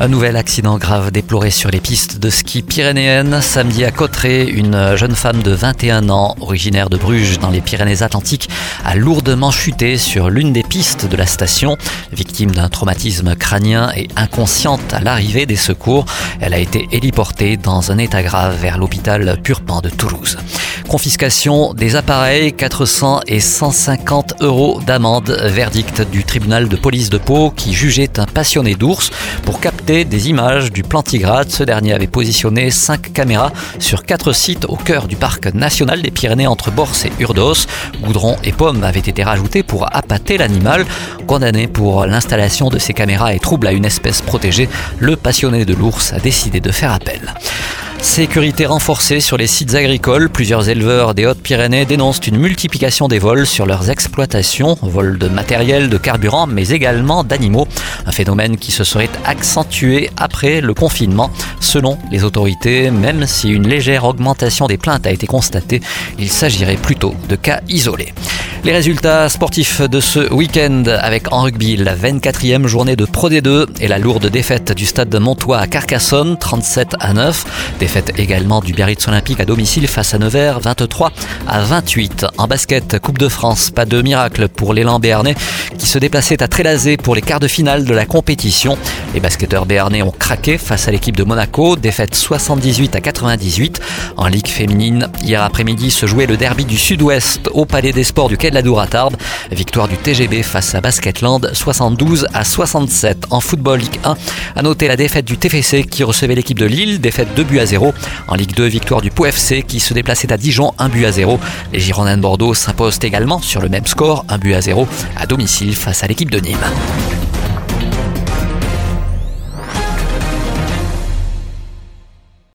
Un nouvel accident grave déploré sur les pistes de ski pyrénéennes. Samedi à Cotteret, une jeune femme de 21 ans, originaire de Bruges dans les Pyrénées-Atlantiques, a lourdement chuté sur l'une des pistes de la station. Victime d'un traumatisme crânien et inconsciente à l'arrivée des secours, elle a été héliportée dans un état grave vers l'hôpital Purpan de Toulouse. Confiscation des appareils, 400 et 150 euros d'amende. Verdict du tribunal de police de Pau qui jugeait un passionné d'ours pour capter des images du plantigrade. Ce dernier avait positionné 5 caméras sur 4 sites au cœur du parc national des Pyrénées entre Bors et Urdos. Goudron et pommes avaient été rajoutés pour appâter l'animal. Condamné pour l'installation de ces caméras et trouble à une espèce protégée, le passionné de l'ours a décidé de faire appel. Sécurité renforcée sur les sites agricoles. Plusieurs éleveurs des Hautes-Pyrénées dénoncent une multiplication des vols sur leurs exploitations. Vols de matériel, de carburant, mais également d'animaux. Un phénomène qui se serait accentué après le confinement. Selon les autorités, même si une légère augmentation des plaintes a été constatée, il s'agirait plutôt de cas isolés. Les résultats sportifs de ce week-end avec en rugby la 24e journée de Pro D2 et la lourde défaite du stade de Montois à Carcassonne 37 à 9. Défaite également du Biarritz Olympique à domicile face à Nevers 23 à 28. En basket, Coupe de France, pas de miracle pour l'élan béarnais qui se déplaçait à Trélazé pour les quarts de finale de la compétition. Les basketteurs béarnais ont craqué face à l'équipe de Monaco, défaite 78 à 98. En Ligue féminine, hier après-midi se jouait le derby du Sud-Ouest au Palais des Sports du Quai de la Dour à Tarbes. Victoire du TGB face à Basketland 72 à 67. En football Ligue 1, à noter la défaite du TFC qui recevait l'équipe de Lille, défaite 2 buts à 0. En Ligue 2, victoire du Pau FC qui se déplaçait à Dijon 1 but à 0. Les Girondins de Bordeaux s'imposent également sur le même score 1 but à 0 à domicile face à l'équipe de Nîmes.